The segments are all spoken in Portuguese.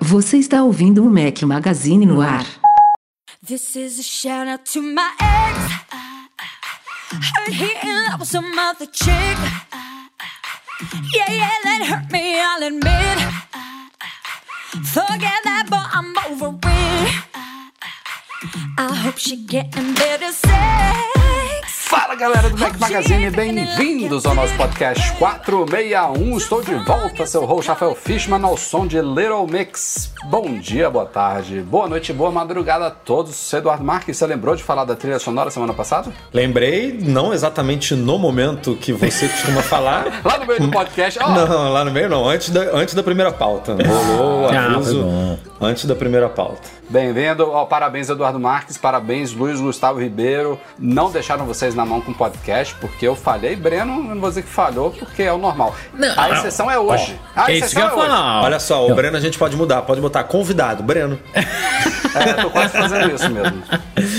Você está ouvindo o Mac Magazine no ar. This is a shout out to my ex. Heard he in love with some other chick. Yeah, yeah, that hurt me, I'll admit. Forget that, but I'm over it. I hope she getting better sex. Fala galera do Mac Magazine, bem-vindos ao nosso podcast 461. Estou de volta, seu host Rafael Fishman, ao som de Little Mix. Bom dia, boa tarde, boa noite, boa madrugada a todos. Eduardo Marques, você lembrou de falar da trilha sonora semana passada? Lembrei, não exatamente no momento que você costuma falar. lá no meio do podcast? Oh. Não, lá no meio não, antes da, antes da primeira pauta. Rolou o Ah, aviso bom. antes da primeira pauta. Bem-vindo, ó, parabéns Eduardo Marques, parabéns Luiz Gustavo Ribeiro. Não deixaram vocês na mão com o podcast, porque eu falhei. Breno, não vou dizer que falhou, porque é o normal. Não, a exceção é hoje. a é isso que exceção eu é hoje. Olha só, o Breno a gente pode mudar, pode botar convidado, Breno. É, tô quase fazendo isso mesmo.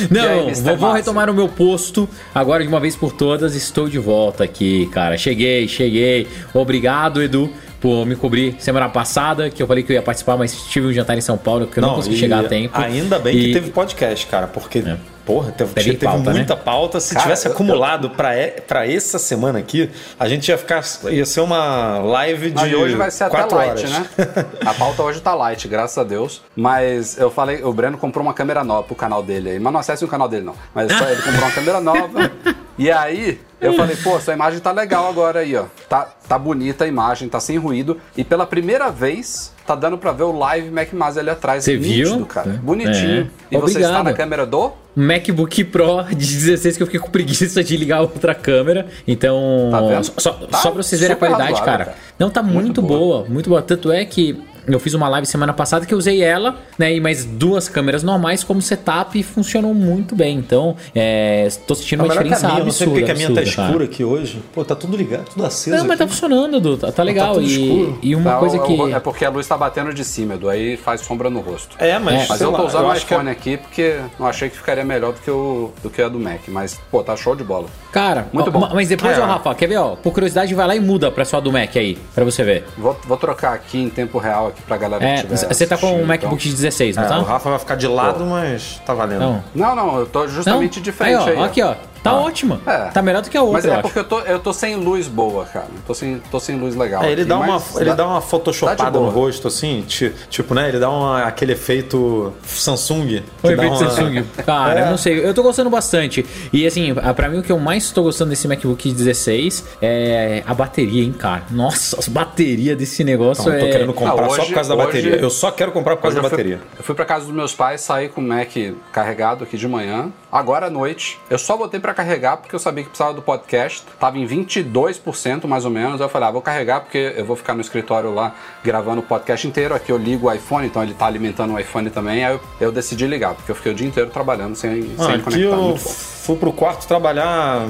Não, aí, vou, vou retomar o meu posto. Agora, de uma vez por todas, estou de volta aqui, cara. Cheguei, cheguei. Obrigado, Edu, por me cobrir semana passada, que eu falei que eu ia participar, mas tive um jantar em São Paulo, que eu não, consegui e chegar a tempo. Ainda bem E- que teve podcast, cara, porque, É. porra, teve, Teve teve pauta, muita pauta. Se Cara, tivesse eu- acumulado pra, e- pra essa semana aqui, a gente ia ficar. ia ser uma live de. Não, e hoje vai ser até quatro light, horas. né? A pauta hoje tá light, graças a Deus. Mas eu falei, o Breno comprou uma câmera nova pro canal dele aí. Mas não acesse o canal dele, não. Mas só ele comprou uma câmera nova. E aí, eu falei, pô, sua imagem tá legal agora aí, ó. Tá, tá bonita a imagem, tá sem ruído. E pela primeira vez, tá dando pra ver o live Mac Mas ali atrás. Você Nítido, viu? cara. É. Bonitinho. É. E você está Obrigado. na câmera do... MacBook Pro de 16 que eu fiquei com preguiça de ligar a outra câmera. Então, Tá vendo? só, Tá só pra vocês verem a qualidade, razoável, cara. cara. Não, tá muito, Muito boa. boa. muito boa. Tanto é que eu fiz uma live semana passada que eu usei ela, né? E mais duas câmeras normais como setup e funcionou muito bem. Então, é, tô sentindo Tá uma que a diferença minha, eu não sei absurda. porque que a minha tá absurda, cara. escura aqui hoje. Pô, tá tudo ligado, tudo aceso. Não, mas tá aqui. funcionando, Edu. Tá, tá legal. tudo e, escuro. e uma Tá, coisa que. É porque a luz tá batendo de cima, Edu. Aí faz sombra no rosto. É, mas. É. Mas sei eu tô usando o que é- iPhone aqui porque não achei que ficaria melhor do que o, do que a do Mac. Mas, pô, tá show de bola. Cara, Muito ó, bom. ma- Mas depois, É. ó, Rafa, quer ver, ó? Por curiosidade, vai lá e muda pra sua do Mac aí, pra você ver. Vou, vou trocar aqui em tempo real aqui pra galera É, que tiver você tá com um MacBook de 16, não É, tá? o Rafa vai ficar de lado, mas tá valendo. Não. Então... Não, não, eu tô justamente Não? de frente aí. aí. Ó, ó. aqui, ó. Tá ótima. É. Tá melhor do que a outra, Mas eu é acho. porque eu tô, eu tô sem luz boa, cara. Tô sem, tô sem luz legal. É, ele aqui, dá uma, ele dá uma photoshopada dá no rosto, assim, ti- tipo, né? Ele dá uma- aquele efeito Samsung. O dá efeito uma- Samsung. Cara, É. eu não sei. Eu tô gostando bastante. E assim, pra mim o que eu mais tô gostando desse MacBook 16 é a bateria, hein, cara. Nossa, a bateria desse negócio Não, eu tô é. querendo comprar Ah, só hoje- por causa da hoje- bateria. Eu só quero comprar por causa Hoje da eu fui- bateria. eu fui pra casa dos meus pais, saí com o Mac carregado aqui de manhã. Agora à noite, eu só botei pra carregar porque eu sabia que precisava do podcast. Tava em 22% mais ou menos. Aí eu falei, ah, vou carregar porque eu vou ficar no escritório lá gravando o podcast inteiro. Aqui eu ligo o iPhone, então ele tá alimentando o iPhone também. Aí eu, eu decidi ligar, porque eu fiquei o dia inteiro trabalhando sem, Ah, sem aqui conectar. eu Muito fui pro quarto trabalhar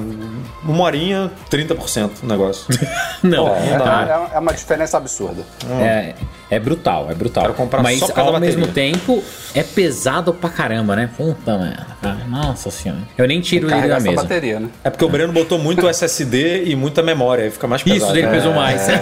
uma horinha, 30% do negócio. Não, É, não dá. é- é uma diferença absurda. É, é brutal, é brutal. Quero comprar Mas só por ao mesmo tempo é pesado pra caramba, né? Puta merda. Nossa senhora. Eu nem tiro ele da mesa. bateria, né? É porque o Breno botou muito SSD e muita memória, aí fica mais pesado. Isso dele É. pesou mais.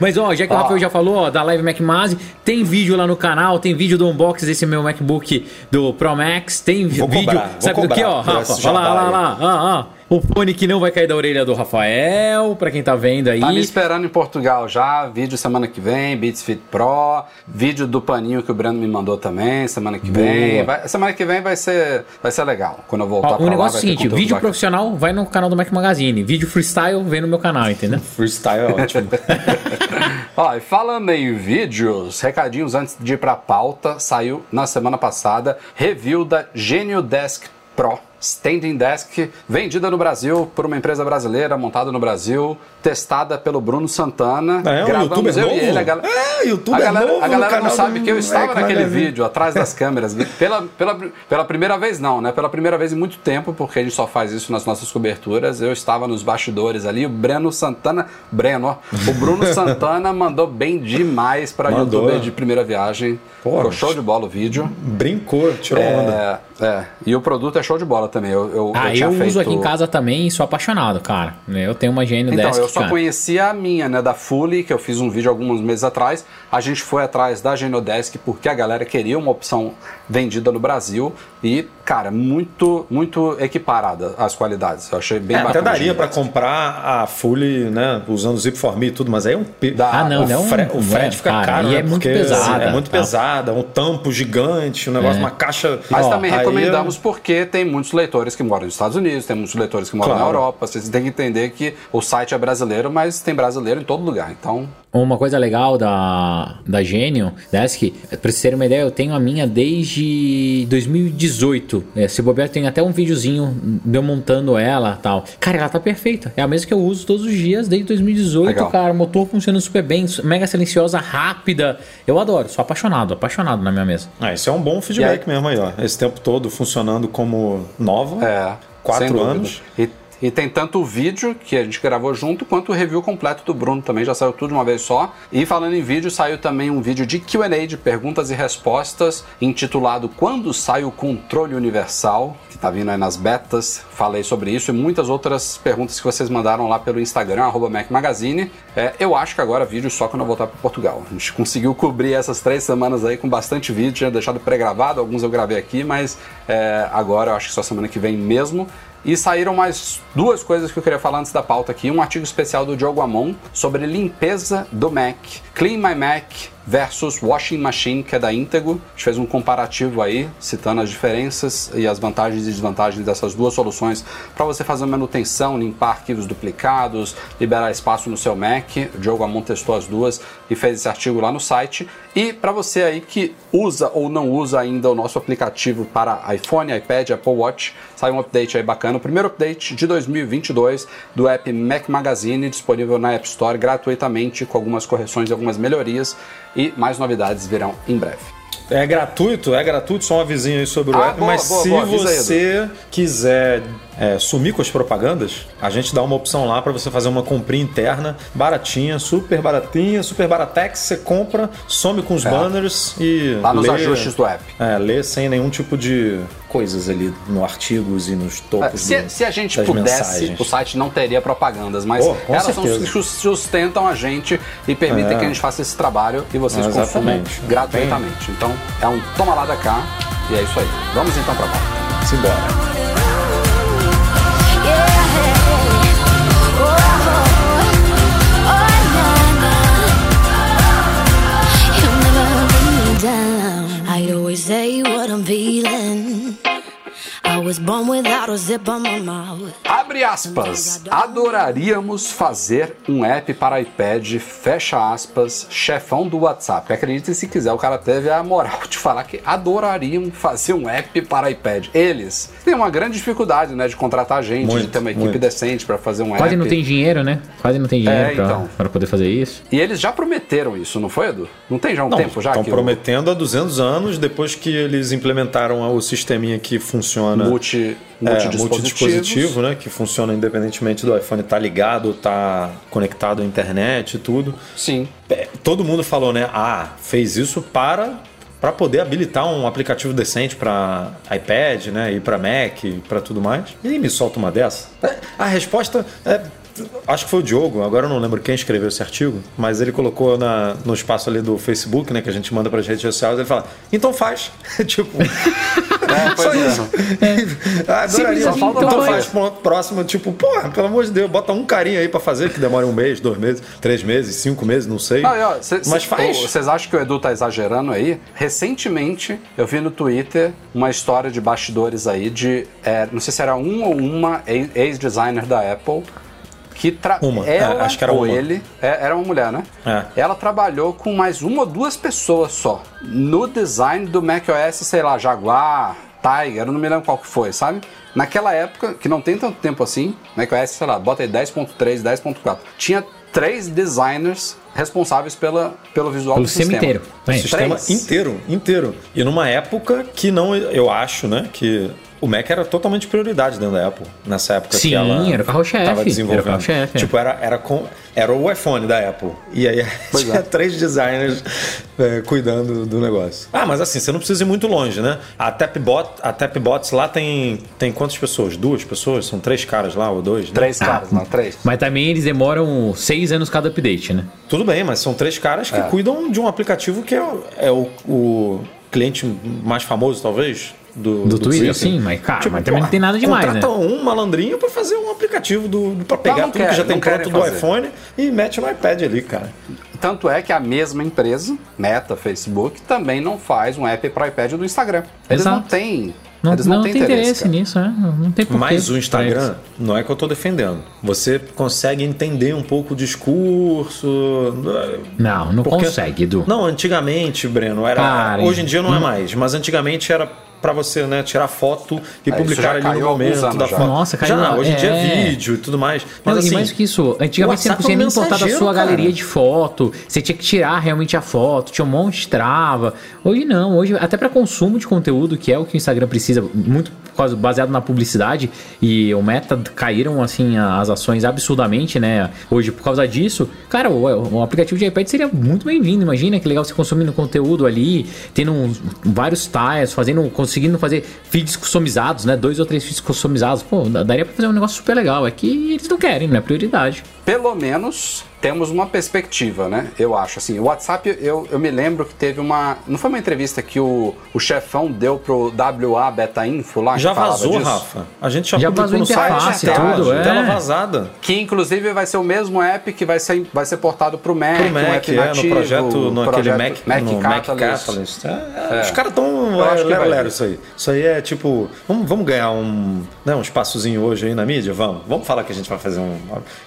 Mas ó, já que o Ó. Rafael já falou ó, da Live Mac Mase, tem vídeo lá no canal, tem vídeo do unboxing desse meu MacBook do Pro Max, tem Vou vídeo. cobrar, vou sabe do que, ó, Rafa? Olha lá, olha lá, olha lá, ó. O fone que não vai cair da orelha do Rafael, pra quem tá vendo aí. Tá me esperando em Portugal já, vídeo semana que vem, Beats Fit Pro, vídeo do paninho que o Brando me mandou também, semana que vem. Vai- semana que vem vai ser, vai ser legal. Quando eu voltar Ó, pra o lá, negócio é o seguinte, vídeo bacana. profissional vai no canal do Mac Magazine, vídeo freestyle vem no meu canal, entendeu? Freestyle é ótimo. Ó, e falando em vídeos, recadinhos antes de ir pra pauta, saiu na semana passada review da Genio Desk Pro Standing Desk, vendida no Brasil por uma empresa brasileira, montada no Brasil, testada pelo Bruno Santana. É, um youtuber eu novo? ele. A, gal- É, youtuber a galera, novo a galera não sabe do que eu estava Mac naquele Magazine. vídeo, atrás das câmeras. Pela, pela, pela primeira vez, não, né? Pela primeira vez em muito tempo, porque a gente só faz isso nas nossas coberturas. Eu estava nos bastidores ali. O Breno Santana. Breno, ó. O Bruno Santana mandou bem demais para youtuber de primeira viagem. Ficou show de bola o vídeo. Brincou, tirou onda. É. E o produto é show de bola também. Eu, eu, Ah, tinha eu, uso feito- aqui em casa também e sou apaixonado, cara. Eu tenho uma Gênio Então, Desk, eu só cara. conhecia a minha, né, da Fully, que eu fiz um vídeo alguns meses atrás. A gente foi atrás da Genodesk porque a galera queria uma opção vendida no Brasil e, cara, muito, muito equiparada as qualidades. Eu achei bem É, bacana. até a daria pra Genodesk. comprar a Fully, né, usando o Zip for Me e tudo, mas aí é um... pe- Dá. Ah, não, o, não. fre- o não frete é, fica cara, caro, E né, é muito pesada. É muito tá? pesada, um tampo gigante, um negócio, É. uma caixa... Mas Ó, também recomendamos porque tem muitos leitores que moram nos Estados Unidos, tem muitos leitores que moram Claro. na Europa. Vocês têm que entender que o site é brasileiro, mas tem brasileiro em todo lugar. Então, Uma coisa legal da, da Gênio Desk, pra vocês terem uma ideia, eu tenho a minha desde 2018. É, se bobear, tem até um videozinho de eu montando ela tal. Cara, ela tá perfeita. É a mesma que eu uso todos os dias desde 2018, Legal. cara. O motor funciona super bem, mega silenciosa, rápida. Eu adoro, sou apaixonado, apaixonado na minha mesa. Ah, isso é um bom feedback mesmo aí, ó. Esse tempo todo funcionando como nova. É. Quatro anos. E, e tem tanto o vídeo que a gente gravou junto, quanto o review completo do Bruno também, já saiu tudo de uma vez só. E falando em vídeo, saiu também um vídeo de QA, de perguntas e respostas, intitulado Quando sai o controle universal, que tá vindo aí nas betas. Falei sobre isso e muitas outras perguntas que vocês mandaram lá pelo Instagram, arroba Mac Magazine. É, eu acho que agora vídeo só quando eu voltar para Portugal. A gente conseguiu cobrir essas três semanas aí com bastante vídeo, tinha deixado pré-gravado, alguns eu gravei aqui, mas é, agora eu acho que só semana que vem mesmo. E saíram mais duas coisas que eu queria falar antes da pauta aqui. Um artigo especial do Diogo Amon sobre limpeza do Mac. Clean My Mac versus Washing Machine, que é da Intego. A gente fez um comparativo aí, citando as diferenças e as vantagens e desvantagens dessas duas soluções para você fazer manutenção, limpar arquivos duplicados, liberar espaço no seu Mac. O Diogo Amon testou as duas e fez esse artigo lá no site. E para você aí que usa ou não usa ainda o nosso aplicativo para iPhone, iPad, Apple Watch, saiu um update aí bacana. O primeiro update de 2022 do app Mac Magazine, disponível na App Store gratuitamente, com algumas correções e algumas melhorias. E mais novidades virão em breve. É gratuito, é gratuito, só um avisinho aí sobre o Ah, app. boa, mas boa, se boa, avisa aí, você quiser é, sumir com as propagandas, a gente dá uma opção lá para você fazer uma comprinha interna, baratinha, super baratinha, super baratex. Você compra, some com os banners e. É. Lá nos lê, ajustes do app. É, lê sem nenhum tipo de coisas ali no artigos e nos É, topos. Se, do- se a gente das pudesse, mensagens. o site não teria propagandas, mas Oh, elas são certeza. que sus- sustentam a gente e permitem É. que a gente faça esse trabalho e vocês consumam Exatamente. gratuitamente. Então é um toma lá da cá e é isso aí. Vamos então pra pauta. Simbora. I born without a zip on my mouth. Abre aspas. Adoraríamos fazer um app para iPad, fecha aspas, chefão do WhatsApp. Acredite se quiser, o cara teve a moral de falar que adorariam fazer um app para iPad. Eles têm uma grande dificuldade, né, de contratar gente, de Muito, ter uma equipe muito. decente para fazer um Quase app. não tem dinheiro, né? Quase não tem dinheiro É, pra, então. poder fazer isso. E eles já prometeram isso, não foi, Edu? Não tem já um Não, tempo já estão que prometendo há 200 anos, depois que eles implementaram o sisteminha que funciona o multi, é, multidispositivo, né? Que funciona independentemente do iPhone estar ligado, estar conectado à internet e tudo. Sim. É, Todo mundo falou, né? Ah, fez isso para para poder habilitar um aplicativo decente para iPad, né? E para Mac, e para tudo mais. E me solta uma dessa. É, A resposta é Acho que foi o Diogo, agora eu não lembro quem escreveu esse artigo, mas ele colocou na, no espaço ali do Facebook, né, que a gente manda para as redes sociais, ele fala, então faz. tipo, É, pois só é. isso. Ah, Adoraria. Simples assim, então, faz. Pronto, próximo, tipo, porra, pelo amor de Deus, bota um carinha aí para fazer, que demora um mês, dois meses, três meses, cinco meses, não sei. Ah, ó, cê- mas cê- faz. Vocês acham que o Edu tá exagerando aí? Recentemente, eu vi no Twitter uma história de bastidores aí de. é, não sei se era um ou uma ex- ex-designer da Apple. Que tra... Uma, é, ela acho que era ou uma. ele, é, era uma mulher, né? É. Ela trabalhou com mais uma ou duas pessoas só no design do macOS, sei lá, Jaguar, Tiger, eu não me lembro qual que foi, sabe? Naquela época, que não tem tanto tempo assim, iOS, sei lá, bota aí 10.3, 10.4. Tinha três designers responsáveis pela, pelo visual Pelo do sistema sistema. inteiro. O É. sistema Três. inteiro, inteiro. E numa época que não, eu acho, né, que o Mac era totalmente prioridade dentro da Apple. Nessa época Sim, que ela era o carro-chefe, tava era o desenvolvendo. carro-chefe, é. Tipo, era, era, com, era o iPhone da Apple. E aí Pois tinha é. três designers é, cuidando do negócio. Ah, mas assim, você não precisa ir muito longe, né? A Tapbot, a Tapbots lá tem, tem quantas pessoas? Duas pessoas? São três caras lá, ou dois? né? Três caras, não, três. Mas também eles demoram seis anos cada update, né? Tudo bem, mas são três caras que É. cuidam de um aplicativo que é, é o, o cliente mais famoso, talvez, do, Do Twitter, Twitter. sim, mas, cara, Tipo, mas também não tem nada demais, contrata né? um malandrinho pra fazer um aplicativo do, do- pra pegar não tudo quer- que já tem não pronto do fazer. iPhone e mete no iPad ali, cara. Tanto é que a mesma empresa, Meta, Facebook, também não faz um app para iPad do Instagram. Eles não Exato. têm. Não, eles não, não, tem interesse, cara. nisso, né? Não tem porquê. Mas o Instagram não é que eu tô defendendo. Você consegue entender um pouco o discurso. Não, não Porque- consegue, Edu. Não, antigamente, Breno, era. Cara, hoje em dia não é hum. mais, mas antigamente era pra você, né, tirar foto e É, publicar ali no momento da já. foto. Nossa, caiu já, hoje em dia é é. vídeo e tudo mais. Mas Não, assim, e mais que isso, antigamente você não conseguia é nem importar da sua cara. galeria de foto, você tinha que tirar realmente a foto, tinha um monte de trava. Hoje não, hoje até para consumo de conteúdo, que é o que o Instagram precisa, muito baseado na publicidade, e o Meta caíram assim as ações absurdamente, né? Hoje por causa disso, cara, o, o aplicativo de iPad seria muito bem-vindo, imagina que legal você consumindo conteúdo ali, tendo vários styles, fazendo, conseguindo fazer feeds customizados, né? Dois ou três feeds customizados, pô, daria pra fazer um negócio super legal. É que eles não querem, não é prioridade. Pelo menos temos uma perspectiva, né? Eu acho. Assim, o WhatsApp, eu, eu me lembro que teve uma. Não foi uma entrevista que o, o chefão deu pro WA Beta Info lá? Já vazou, disso? Rafa. A gente já, Já publicou vazou no site. tela- tudo, é. Tela vazada. Que inclusive vai ser o mesmo app que vai ser, vai ser portado pro Mac. Pro um Mac, app é, nativo, no projeto, no aquele projeto Mac, no Mac Catalyst. Catalyst. É, É. Os caras tão Eu acho é, que lero, lero isso aí. Isso aí é tipo, vamos, vamos ganhar um, né, um espaçozinho hoje aí na mídia? Vamos. Vamos falar que a gente vai fazer um,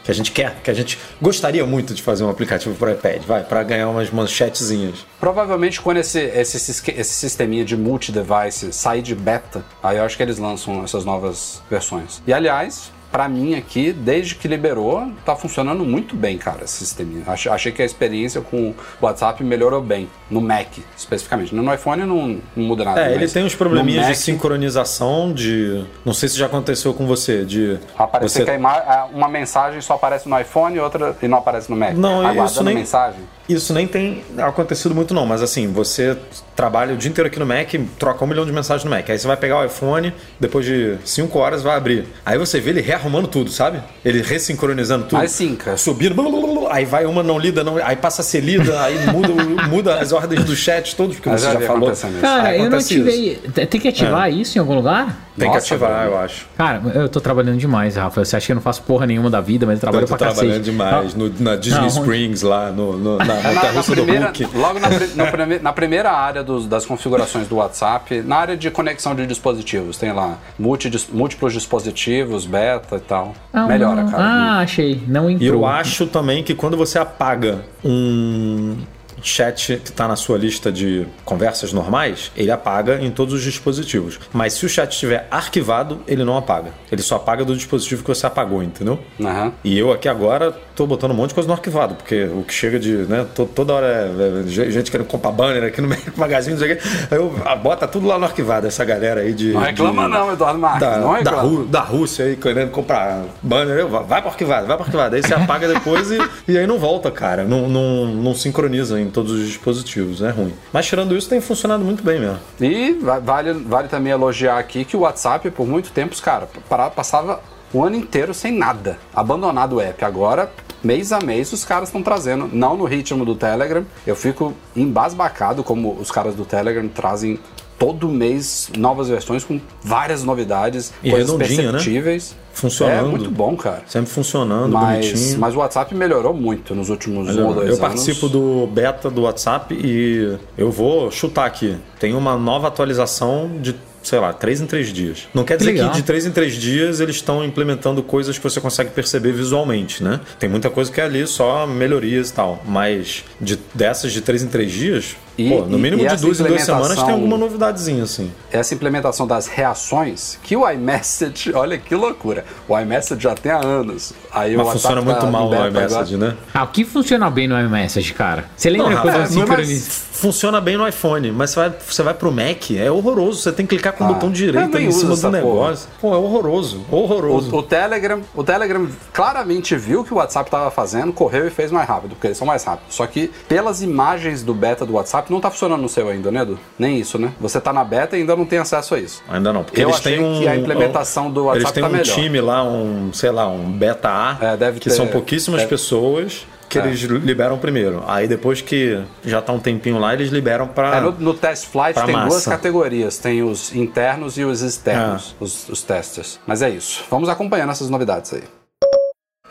que a gente quer, que a gente gostaria muito de fazer um aplicativo pro iPad, vai, para ganhar umas manchetezinhas. Provavelmente quando esse, esse, esse sisteminha de multi-device sair de beta, aí eu acho que eles lançam essas novas versões. E aliás, pra mim aqui, desde que liberou, tá funcionando muito bem, cara, esse sisteminha. Ach- Achei que a experiência com o WhatsApp melhorou bem, no Mac especificamente. No iPhone não, não muda nada. É, ele tem uns probleminhas Mac, de sincronização de, não sei se já aconteceu com você, de Aparecer você que uma mensagem só aparece no iPhone e outra e não aparece no Mac. Não, Aguardando isso nem- mensagem. Isso nem tem acontecido muito não, mas assim, você trabalha o dia inteiro aqui no Mac, troca um milhão de mensagens no Mac. Aí você vai pegar o iPhone, depois de 5 horas vai abrir. Aí você vê ele rearrumando tudo, sabe? Ele ressincronizando tudo. Mas sim, cara. Subindo, blá, blá, blá, blá, aí vai uma não lida, não, aí passa a ser lida, aí muda, muda as ordens do chat todos, porque Mas você já falou. Cara, Aí eu não isso. ativei. Tem que ativar isso em algum lugar? Tem Nossa, que ativar, eu acho. Cara, eu tô trabalhando demais, Rafa. Você acha que eu não faço porra nenhuma da vida, mas eu trabalho Eu tô pra trabalhando cacete. demais no- na Disney Não, Springs lá, no, no- na É, na, na do primeira, Hulk. logo na, prime- na primeira área dos- das configurações do WhatsApp, na área de conexão de dispositivos, tem lá múltiplos dispositivos, beta e tal. Ah, Melhora, cara. Ah, achei. Não E entrou. eu acho também que quando você apaga um chat que está na sua lista de conversas normais, ele apaga em todos os dispositivos. Mas se o chat estiver arquivado, ele não apaga. Ele só apaga do dispositivo que você apagou, entendeu? Aham. E eu aqui agora tô botando um monte de coisa no arquivado, porque o que chega de, né, to- toda hora é, é, gente querendo comprar banner aqui no Mac Magazine, não sei o quê. Aí eu ah, bota tudo lá no arquivado, essa galera aí de... Não reclama de- não, Eduardo Marques. da, não da, reclama. Rú- da Rússia aí querendo comprar banner, eu, vai pro arquivado, vai pro arquivado. Aí você apaga depois e, e aí não volta, cara. Não, não, não sincroniza todos os dispositivos, é ruim. Mas tirando isso, tem funcionado muito bem mesmo. E va- vale, vale também elogiar aqui que o WhatsApp, por muito tempo, os cara, passava o ano inteiro sem nada. Abandonado o app. Agora, mês a mês, os caras estão trazendo. Não no ritmo do Telegram. Eu fico embasbacado como os caras do Telegram trazem todo mês novas versões com várias novidades, E coisas né? perceptíveis. Funcionando. É muito bom, cara. Sempre funcionando, Mas, bonitinho. mas o WhatsApp melhorou muito nos últimos Mas um eu, ou dois eu anos. participo do beta do WhatsApp e eu vou chutar aqui. Tem uma nova atualização de, sei lá, 3 em 3 dias. Não quer dizer Legal. que de 3 em 3 dias eles estão implementando coisas que você consegue perceber visualmente, né? Tem muita coisa que é ali só melhorias e tal. Mas de, dessas de 3 em 3 dias, E, Pô, no mínimo e de duas em duas semanas tem alguma novidadezinha, assim. essa implementação das reações, que o iMessage, olha que loucura, o iMessage já tem há anos. Aí Mas o funciona muito mal o iMessage, né? Ah, o que funciona bem no iMessage, cara? Você lembra Não, quando mas funciona bem no iPhone, mas você vai, você vai pro Mac, é horroroso. Você tem que clicar com o Ah, botão eu direito ali em cima do negócio. Pô, é horroroso, horroroso. O, o Telegram, o Telegram claramente viu que o WhatsApp estava fazendo, correu e fez mais rápido, porque eles são mais rápidos. Só que pelas imagens do beta do WhatsApp não tá funcionando no seu ainda, né, Edu? Nem isso, né? Você tá na beta e ainda não tem acesso a isso. Ainda não, porque Eu eles achei têm um. que a implementação do Eles WhatsApp têm tá um melhor. time lá, um, sei lá, um beta A, É, deve que ter- são pouquíssimas deve- pessoas que É. eles liberam primeiro. Aí depois que já tá um tempinho lá, eles liberam pra. É, no, no test flight tem duas massa. categorias, tem os internos e os externos, É. os, os testers. Mas é isso. Vamos acompanhando essas novidades aí.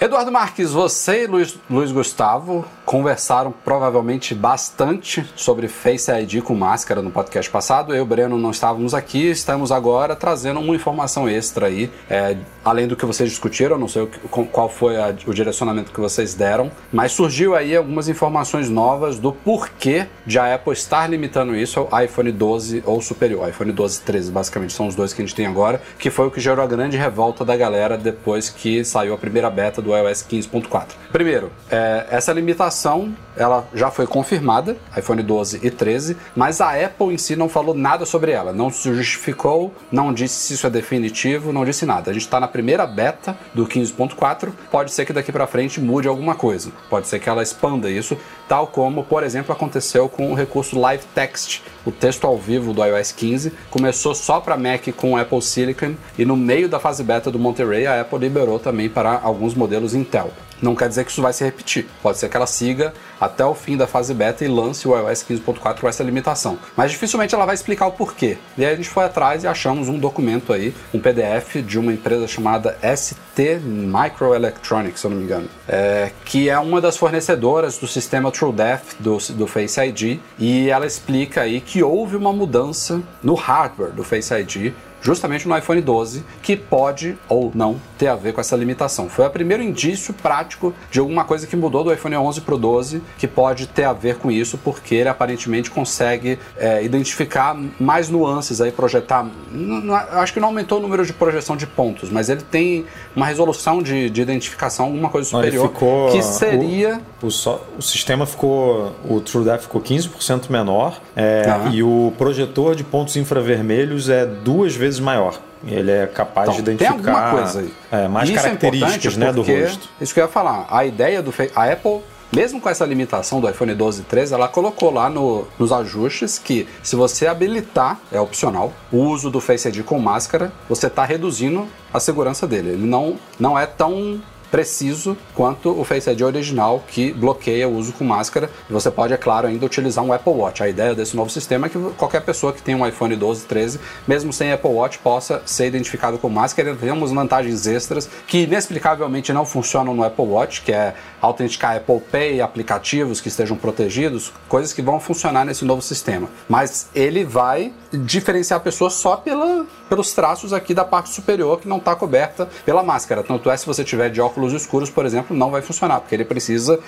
Eduardo Marques, você e Luiz, Luiz Gustavo conversaram provavelmente bastante sobre Face ID com máscara no podcast passado. Eu e o Breno não estávamos aqui, estamos agora trazendo uma informação extra aí, é, além do que vocês discutiram, não sei o qual foi a- o direcionamento que vocês deram, mas surgiu aí algumas informações novas do porquê de a Apple estar limitando isso ao iPhone 12 ou superior, iPhone 12 e 13, basicamente são os dois que a gente tem agora, que foi o que gerou a grande revolta da galera depois que saiu a primeira beta do iOS 15.4. Primeiro, é, essa limitação ela já foi confirmada, iPhone 12 e 13, mas a Apple em si não falou nada sobre ela, não se justificou, não disse se isso é definitivo, não disse nada. A gente está na primeira beta do 15.4, pode ser que daqui para frente mude alguma coisa, pode ser que ela expanda isso, tal como, por exemplo, aconteceu com o recurso Live Text, o texto ao vivo do iOS 15, começou só para Mac com Apple Silicon e no meio da fase beta do Monterey a Apple liberou também para alguns modelos Intel. Não quer dizer que isso vai se repetir. Pode ser que ela siga até o fim da fase beta e lance o iOS 15.4 com essa limitação. Mas dificilmente ela vai explicar o porquê. E aí a gente foi atrás e achamos um documento aí, um PDF de uma empresa chamada ST Microelectronics, se eu não me engano, é, que é uma das fornecedoras do sistema TrueDepth do, do Face ID. E ela explica aí que houve uma mudança no hardware do Face ID justamente no iPhone 12, que pode ou não ter a ver com essa limitação. Foi o primeiro indício prático de alguma coisa que mudou do iPhone 11 para o 12, que pode ter a ver com isso, porque ele aparentemente consegue é, identificar mais nuances aí, projetar. Não, não- eu acho que não aumentou o número de projeção de pontos, mas ele tem uma resolução de, de identificação, alguma coisa ele superior, ficou- que seria. O, só- o sistema ficou. O TrueDepth ficou 15% menor é, e o projetor de pontos infravermelhos é duas vezes maior. Ele é capaz Então, de tem identificar alguma coisa aí. é, mais Isso é características importante né, do rosto. Isso que eu ia falar. A ideia do Face, a Apple, mesmo com essa limitação do iPhone 12 e 13, ela colocou lá no- nos ajustes que se você habilitar, é opcional, o uso do Face ID com máscara, você está reduzindo a segurança dele. Ele não, não é tão preciso quanto o Face ID original que bloqueia o uso com máscara. Você pode, é claro, ainda utilizar um Apple Watch. A ideia desse novo sistema é que qualquer pessoa que tem um iPhone 12, 13, mesmo sem Apple Watch, possa ser identificado com máscara. Temos vantagens extras que inexplicavelmente não funcionam no Apple Watch, que é autenticar Apple Pay, aplicativos que estejam protegidos, coisas que vão funcionar nesse novo sistema. Mas ele vai diferenciar a pessoa só pela, pelos traços aqui da parte superior que não está coberta pela máscara. Tanto é se você tiver de óculos escuros, por exemplo, não vai funcionar, porque ele precisa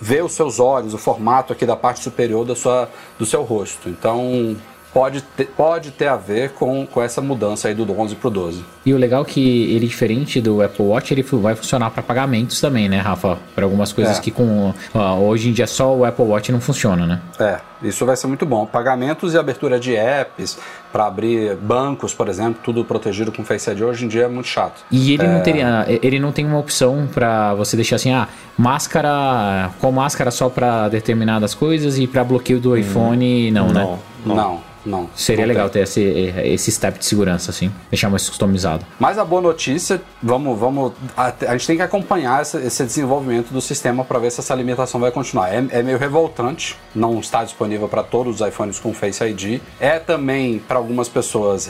ver os seus olhos, o formato aqui da parte superior da sua, do seu rosto. Então pode ter, pode ter a ver com, com essa mudança aí do 11 pro 12. E o legal é que ele, diferente do Apple Watch, ele vai funcionar para pagamentos também, né, Rafa? Para algumas coisas É. que com ó, hoje em dia só o Apple Watch não funciona, né? É, isso vai ser muito bom. Pagamentos e abertura de apps para abrir bancos, por exemplo, tudo protegido com Face ID hoje em dia é muito chato. E ele É. não teria, ele não tem uma opção para você deixar assim, ah, máscara com máscara só para determinadas coisas e para bloqueio do iPhone não, né? Não, não. Seria não legal tem. ter esse, esse step de segurança assim, deixar mais customizado. Mas a boa notícia, vamos, vamos, a, a gente tem que acompanhar esse, esse desenvolvimento do sistema para ver se essa limitação vai continuar. É, é meio revoltante, não está disponível para todos os iPhones com Face ID. É também para algumas pessoas,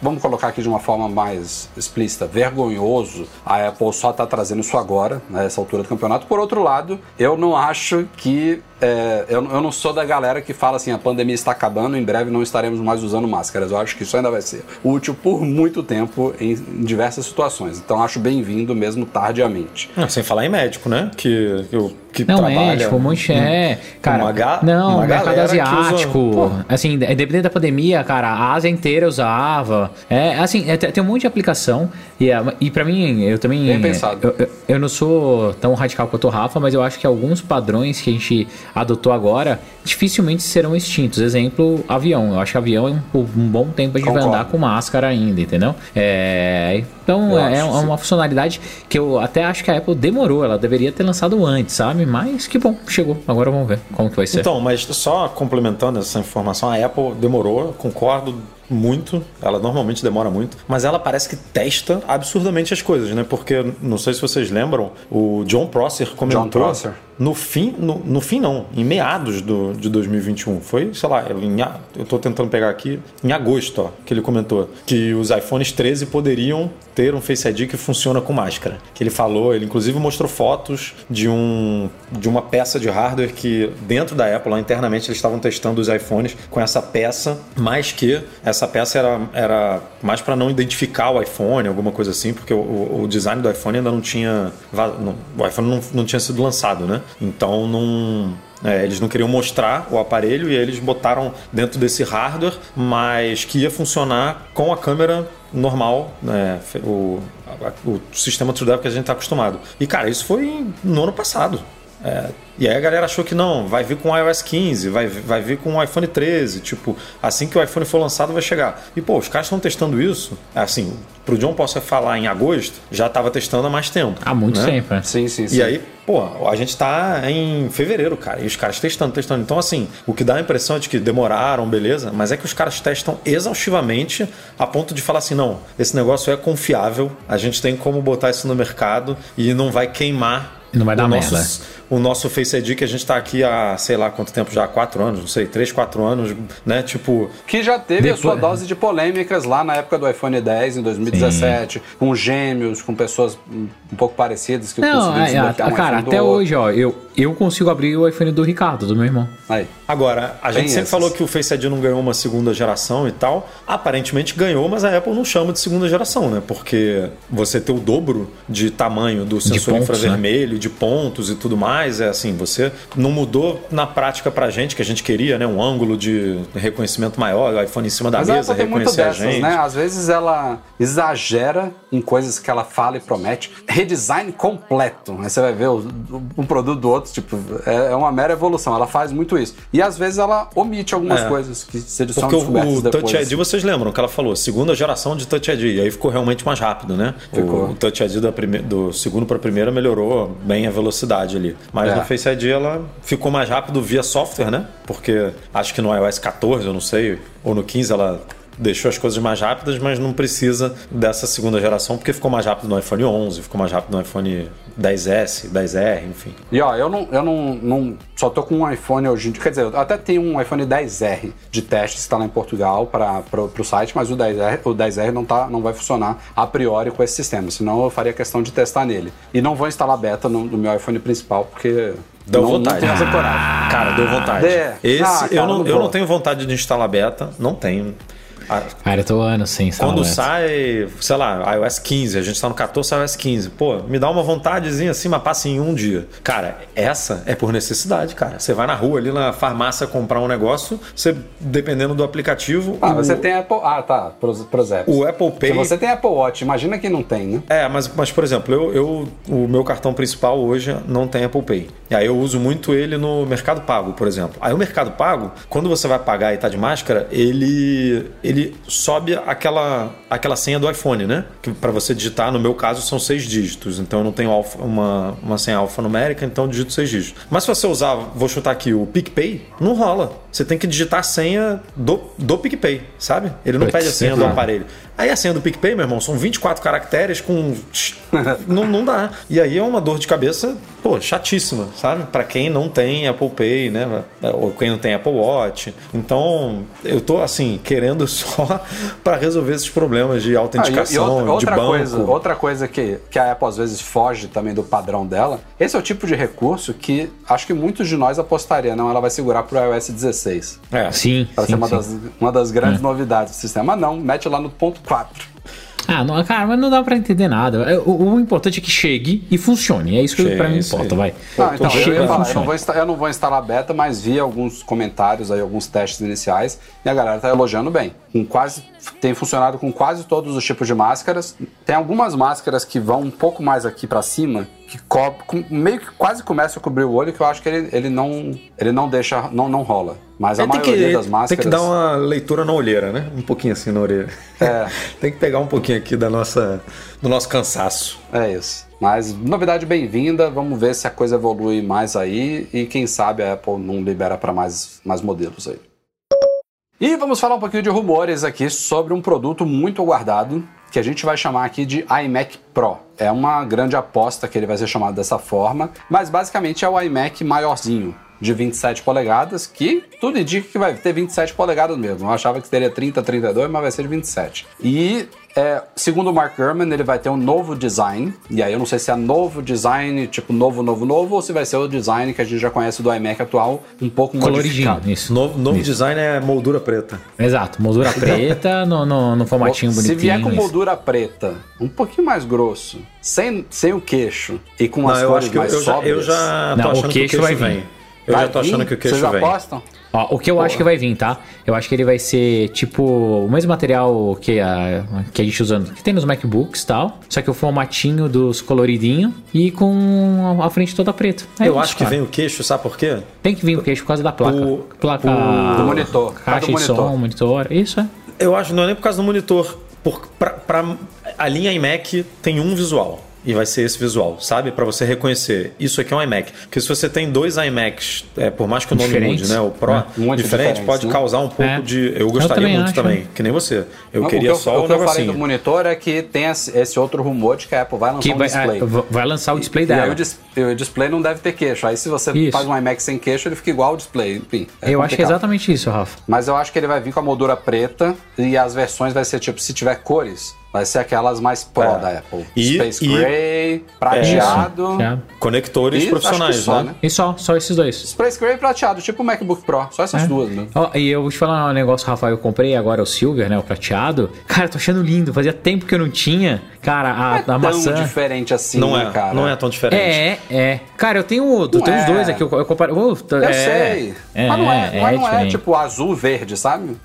vamos colocar aqui de uma forma mais explícita, vergonhoso. A Apple só está trazendo isso agora, nessa altura do campeonato. Por outro lado, eu não acho que é, eu, eu não sou da galera que fala assim, a pandemia está acabando, em breve não estaremos mais usando máscaras. Eu acho que isso ainda vai ser útil por muito tempo em, diversas situações. Então acho bem-vindo mesmo tardiamente. Não, sem falar em médico, né? Que, o que Não trabalha. é, tipo, um monte é. Cara, uma ga- não, uma mercado asiático. usa- assim, independente da pandemia, cara, a Ásia inteira usava. É, assim, é, tem tem um monte de aplicação. E, é, e pra mim, eu também. Bem pensado. Eu, eu- eu não sou tão radical quanto o Rafa, mas eu acho que alguns padrões que a gente adotou agora dificilmente serão extintos. Exemplo, avião. Eu acho que avião é um, bom tempo a gente vai Concordo. andar com máscara ainda, entendeu? É, então Eu é, é uma funcionalidade que eu até acho que a Apple demorou. Ela deveria ter lançado antes, sabe? Mas que bom, chegou. Agora vamos ver como que vai ser. Então, mas só complementando essa informação, a Apple demorou, concordo muito, ela normalmente demora muito, mas ela parece que testa absurdamente as coisas, né? Porque, não sei se vocês lembram, o John Prosser comentou... Prosser. No fim, no, no fim não, em meados do, de 2021, foi, sei lá, em, eu tô tentando pegar aqui, em agosto, ó, que ele comentou que os iPhones 13 poderiam ter um Face ID que funciona com máscara. Que ele falou, ele inclusive mostrou fotos de, um, de uma peça de hardware que dentro da Apple, lá internamente, eles estavam testando os iPhones com essa peça, mais que essa peça era, era mais para não identificar o iPhone, alguma coisa assim, porque o, o- o design do iPhone ainda não tinha. o iPhone não, não tinha sido lançado, né? Então não. é, eles não queriam mostrar o aparelho e eles botaram dentro desse hardware, mas que ia funcionar com a câmera normal, né? o, o sistema TrueDepth que a gente está acostumado. E cara, isso foi no ano passado. É, e aí a galera achou que não, vai vir com o iOS 15, vai, vai vir com o iPhone 13, tipo, assim que o iPhone for lançado vai chegar. E pô, os caras estão testando isso, assim, pro John possa falar em agosto, já estava testando há mais tempo. Há muito né? tempo, né? Sim, sim, sim. E aí, pô, a gente tá em fevereiro, cara, e os caras testando, testando. Então, assim, o que dá a impressão é de que demoraram, beleza, mas é que os caras testam exaustivamente a ponto de falar assim: não, esse negócio é confiável, a gente tem como botar isso no mercado e não vai queimar. Não vai dar o nosso, merda. o nosso Face ID que a gente tá aqui há, sei lá quanto tempo já, há quatro anos, não sei, três, quatro anos, né? Tipo, Que já teve a Depois- sua dose de polêmicas lá na época do iPhone 10, em 2017, com gêmeos, com pessoas um pouco parecidas que Não, conseguiram é, é, um cara, até hoje, ó, eu, eu consigo abrir o iPhone do Ricardo, do meu irmão. Aí. Agora, a gente sempre essas. falou que o Face ID não ganhou uma segunda geração e tal. Aparentemente ganhou, mas a Apple não chama de segunda geração, né? Porque você ter o dobro de tamanho do sensor pontos, né? infravermelho, de pontos e tudo mais, é assim, você não mudou na prática pra gente, que a gente queria, né? Um ângulo de reconhecimento maior, o iPhone em cima da Mas a mesa, muito reconhecer a dessas, gente. né? Às vezes ela exagera em coisas que ela fala e promete. Redesign completo. Aí você vai ver o- um produto do outro, tipo, é é uma mera evolução. Ela faz muito isso. E às vezes ela omite algumas É. coisas que são Porque o, depois. Touch ID, vocês lembram que ela falou, segunda geração de Touch ID, e aí ficou realmente mais rápido, né? Ficou. O, o Touch ID da prime- do segundo para primeira melhorou bem a velocidade ali. Mas É. no Face ID ela ficou mais rápido via software, né? Porque acho que no iOS 14, eu não sei, ou no 15 ela deixou as coisas mais rápidas, mas não precisa dessa segunda geração, porque ficou mais rápido no iPhone 11, ficou mais rápido no iPhone 10S, 10R, enfim. E ó, eu não, eu não, não só tô com um iPhone hoje em dia. Quer dizer, eu até tenho um iPhone 10R de teste que está lá em Portugal para o site, mas o 10R, o 10R não, tá, não vai funcionar a priori com esse sistema. Senão eu faria questão de testar nele. E não vou instalar beta no, no meu iPhone principal, porque. Deu não, vontade. Não tenho coragem. Cara, deu vontade. É. Esse, Ah, cara, eu, não, não eu não tenho vontade de instalar beta, não tenho. Ah, Cara, eu tô anos sem Quando instalar sai, sei lá, iOS 15, a gente tá no 14, sai iOS 15. Pô, me dá uma vontadezinha assim, mas passa em um dia. Cara, essa é por necessidade, cara. Você vai na rua ali na farmácia comprar um negócio, você, dependendo do aplicativo. Ah, o, você tem Apple. Ah, tá. Pros, pros apps. o Apple Pay. Se você tem Apple Watch, imagina quem não tem, né? É, mas, mas por exemplo, eu, eu- o meu cartão principal hoje não tem Apple Pay. E aí eu uso muito ele no Mercado Pago, por exemplo. Aí o Mercado Pago, quando você vai pagar e tá de máscara, ele, ele sobe aquela, aquela senha do iPhone, né? Que para você digitar, no meu caso, são seis dígitos. Então eu não tenho alfa- uma, uma senha alfanumérica, então digito seis dígitos. Mas se você usar, vou chutar aqui, o PicPay, não rola. Você tem que digitar a senha do, do PicPay, sabe? Ele não Putz, pede a senha do verdade. aparelho. Aí a senha do PicPay, meu irmão, são 24 caracteres com. não, não dá. E aí é uma dor de cabeça, pô, chatíssima, sabe? Pra quem não tem Apple Pay, né? Ou quem não tem Apple Watch. Então, eu tô, assim, querendo só pra resolver esses problemas de Ah, e- autenticação, e outra, outra de banco. coisa, outra coisa que, que a Apple às vezes foge também do padrão dela, esse é o tipo de recurso que acho que muitos de nós apostaria, não, ela vai segurar pro iOS 16. É. Sim, Para ser uma sim. das, uma das grandes novidades do sistema. Mas não, mete lá no ponto 4. Ah, não, cara, mas não dá pra entender nada. É, O, o importante é que chegue e funcione. É isso que Chegue, pra mim importa, vai. Não, então, Que eu, ia falar, eu, não vou insta- eu não vou instalar beta, mas vi alguns comentários aí, alguns testes iniciais, e a galera tá elogiando bem. Com quase, tem funcionado com quase todos os tipos de máscaras. Tem algumas máscaras que vão um pouco mais aqui pra cima, que co meio que quase começa a cobrir o olho, que eu acho que ele, ele não ele não deixa, não, não rola. Mas a É, tem, maioria que, das máscaras... tem que dar uma leitura na olheira, né? Um pouquinho assim na orelha. É. tem que pegar um pouquinho aqui da nossa, do nosso cansaço. É isso. Mas novidade bem-vinda, vamos ver se a coisa evolui mais aí e quem sabe a Apple não libera para mais, mais modelos aí. E vamos falar um pouquinho de rumores aqui sobre um produto muito aguardado que a gente vai chamar aqui de iMac Pro. É uma grande aposta que ele vai ser chamado dessa forma, mas basicamente é o iMac maiorzinho, de 27 polegadas, que tudo indica que vai ter 27 polegadas mesmo. Eu achava que teria 30, 32, mas vai ser de 27. E é, segundo o Mark Gurman, ele vai ter um novo design. E aí eu não sei se é novo design, tipo novo, novo, novo, ou se vai ser o design que a gente já conhece do iMac atual, um pouco Coloridinho, modificado. isso. Novo, novo Isso. design é moldura preta. Exato, moldura preta no, no, no formatinho Se bonitinho. vier com isso. moldura preta, um pouquinho mais grosso, sem, sem o queixo e com as Não, eu cores acho que eu, mais eu já, eu sóbrias, já tô Não, o achando que o queixo queixo vai vem. vir. Eu vai já tô achando vir? que o queixo Vocês vem. apostam? Ó, o que eu acho que vai vir, tá? Eu acho que ele vai ser tipo o mesmo material que a, que a gente usando, que tem nos MacBooks e tal, só que o formatinho dos coloridinho e com a frente toda preta. É Eu isso, acho que cara. vem o queixo, sabe por quê? Tem que vir o queixo por causa da placa. O- placa. Do monitor, Caixa de monitor. som, monitor. Isso é. Eu acho não é nem por causa do monitor. Por, pra, pra- a linha iMac tem um visual. E vai ser esse visual, sabe? Pra você reconhecer. Isso aqui é um iMac. Porque se você tem dois iMacs, é, por mais que o nome mude, né? O Pro, É, muito diferente, pode né? causar um pouco É. de. Eu Eu gostaria também muito acho, também, né? que nem você. Eu Não, queria o que só eu, o o que eu falei do monitor é que tem esse, outro rumor de que a Apple vai lançar Que um vai, display. é, vai lançar o display E aí dela. o, dis- e o display não deve ter queixo. Aí se você Isso. faz um iMac sem queixo, ele fica igual ao display. Enfim, é Eu acho que é complicado. exatamente isso, Rafa. Mas eu acho que ele vai vir com a moldura preta e as versões vai ser tipo, se tiver cores, vai ser aquelas mais pro É. da Apple. E- Space e- Gray, prateado. Isso, já. Conectores E profissionais, só, né? E só, só esses dois. Space Gray e prateado, tipo o MacBook Pro. Só essas É. duas, né? Ó, e eu vou te falar um negócio, Rafael. Eu comprei agora o Silver, né? O prateado. Cara, tô achando lindo. Fazia tempo que eu não tinha. Cara, a, Não é a tão maçã. diferente assim, Não né, é, cara? não é tão diferente. É, é. Cara, eu tenho, eu Não tenho os é. dois aqui. Eu, eu comparo. Eu é, sei. É, mas não é, é, mas não é tipo azul verde, sabe?